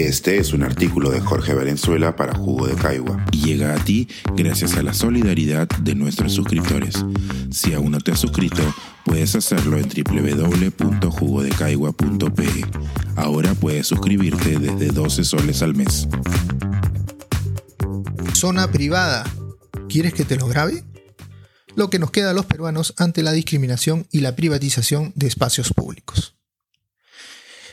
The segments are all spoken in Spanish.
Este es un artículo de Jorge Valenzuela para Jugo de Caigua y llega a ti gracias a la solidaridad de nuestros suscriptores. Si aún no te has suscrito, puedes hacerlo en www.jugodecaigua.pe. Ahora puedes suscribirte desde 12 soles al mes. Zona privada. ¿Quieres que te lo grabe? Lo que nos queda a los peruanos ante la discriminación y la privatización de espacios públicos.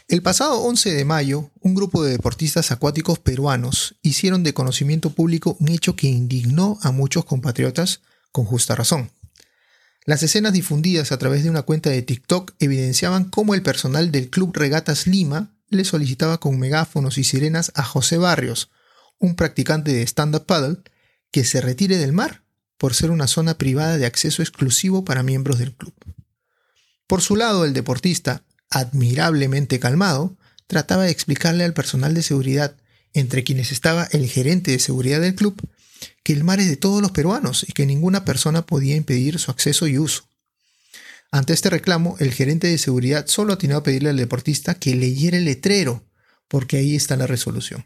El pasado 11 de mayo, un grupo de deportistas acuáticos peruanos hicieron de conocimiento público un hecho que indignó a muchos compatriotas con justa razón. Las escenas difundidas a través de una cuenta de TikTok evidenciaban cómo el personal del Club Regatas Lima le solicitaba con megáfonos y sirenas a José Barrios, un practicante de stand-up paddle, que se retire del mar por ser una zona privada de acceso exclusivo para miembros del club. Por su lado, el deportista, admirablemente calmado, trataba de explicarle al personal de seguridad, entre quienes estaba el gerente de seguridad del club, que el mar es de todos los peruanos y que ninguna persona podía impedir su acceso y uso. Ante este reclamo, el gerente de seguridad solo atinó a pedirle al deportista que leyera el letrero, porque ahí está la resolución.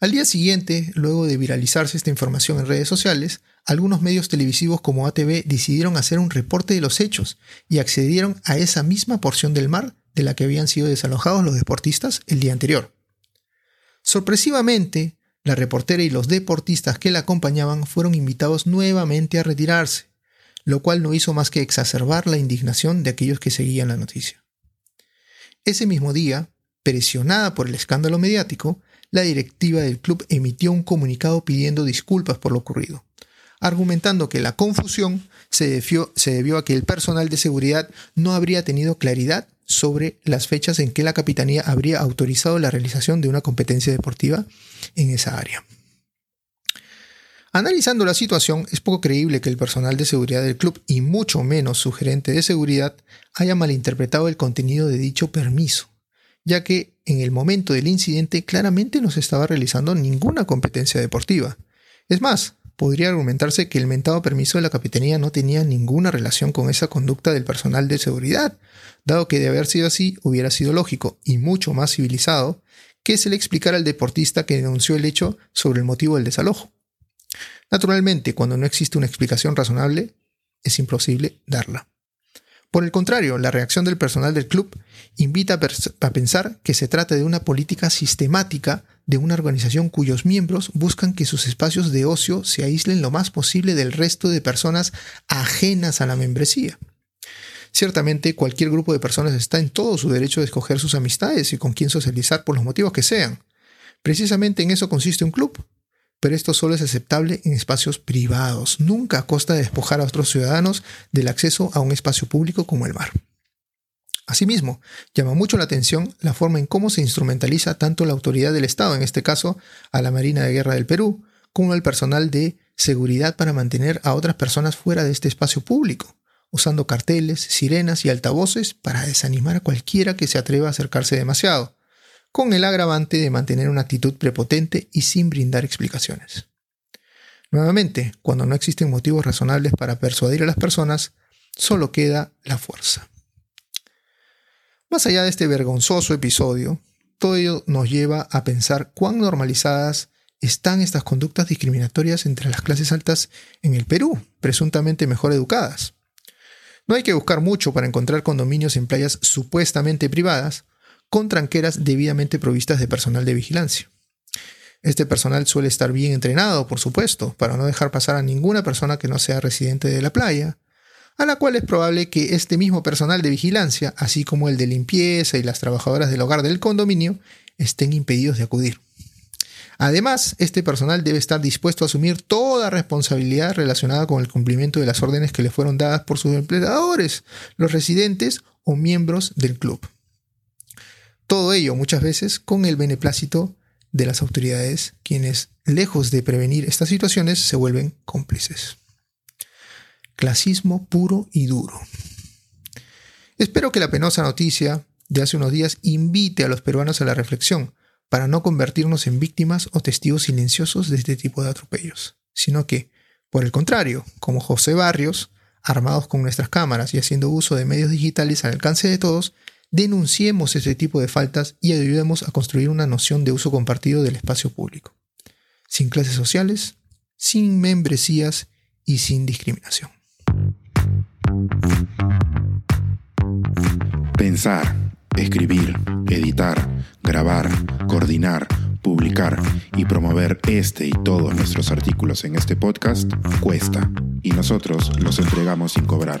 Al día siguiente, luego de viralizarse esta información en redes sociales, algunos medios televisivos como ATV decidieron hacer un reporte de los hechos y accedieron a esa misma porción del mar de la que habían sido desalojados los deportistas el día anterior. Sorpresivamente, la reportera y los deportistas que la acompañaban fueron invitados nuevamente a retirarse, lo cual no hizo más que exacerbar la indignación de aquellos que seguían la noticia. Ese mismo día, presionada por el escándalo mediático, la directiva del club emitió un comunicado pidiendo disculpas por lo ocurrido, argumentando que la confusión se debió, a que el personal de seguridad no habría tenido claridad sobre las fechas en que la capitanía habría autorizado la realización de una competencia deportiva en esa área. Analizando la situación, es poco creíble que el personal de seguridad del club y mucho menos su gerente de seguridad haya malinterpretado el contenido de dicho permiso, ya que en el momento del incidente claramente no se estaba realizando ninguna competencia deportiva. Es más, podría argumentarse que el mentado permiso de la capitanía no tenía ninguna relación con esa conducta del personal de seguridad, dado que de haber sido así hubiera sido lógico y mucho más civilizado que se le explicara al deportista que denunció el hecho sobre el motivo del desalojo. Naturalmente, cuando no existe una explicación razonable, es imposible darla. Por el contrario, la reacción del personal del club invita a, pensar que se trata de una política sistemática de una organización cuyos miembros buscan que sus espacios de ocio se aíslen lo más posible del resto de personas ajenas a la membresía. Ciertamente cualquier grupo de personas está en todo su derecho de escoger sus amistades y con quién socializar por los motivos que sean. Precisamente en eso consiste un club, pero esto solo es aceptable en espacios privados, nunca a costa de despojar a otros ciudadanos del acceso a un espacio público como el mar. Asimismo, llama mucho la atención la forma en cómo se instrumentaliza tanto la autoridad del Estado, en este caso a la Marina de Guerra del Perú, como al personal de seguridad para mantener a otras personas fuera de este espacio público, usando carteles, sirenas y altavoces para desanimar a cualquiera que se atreva a acercarse demasiado, con el agravante de mantener una actitud prepotente y sin brindar explicaciones. Nuevamente, cuando no existen motivos razonables para persuadir a las personas, solo queda la fuerza. Más allá de este vergonzoso episodio, todo ello nos lleva a pensar cuán normalizadas están estas conductas discriminatorias entre las clases altas en el Perú, presuntamente mejor educadas. No hay que buscar mucho para encontrar condominios en playas supuestamente privadas, con tranqueras debidamente provistas de personal de vigilancia. Este personal suele estar bien entrenado, por supuesto, para no dejar pasar a ninguna persona que no sea residente de la playa, a la cual es probable que este mismo personal de vigilancia, así como el de limpieza y las trabajadoras del hogar del condominio, estén impedidos de acudir. Además, este personal debe estar dispuesto a asumir toda responsabilidad relacionada con el cumplimiento de las órdenes que le fueron dadas por sus empleadores, los residentes o miembros del club. Todo ello muchas veces con el beneplácito de las autoridades, quienes, lejos de prevenir estas situaciones, se vuelven cómplices. Clasismo puro y duro. Espero que la penosa noticia de hace unos días invite a los peruanos a la reflexión para no convertirnos en víctimas o testigos silenciosos de este tipo de atropellos, sino que, por el contrario, como José Barrios, armados con nuestras cámaras y haciendo uso de medios digitales al alcance de todos, Denunciemos este tipo de faltas y ayudemos a construir una noción de uso compartido del espacio público. Sin clases sociales, sin membresías y sin discriminación. Pensar, escribir, editar, grabar, coordinar, publicar y promover este y todos nuestros artículos en este podcast cuesta y nosotros los entregamos sin cobrar.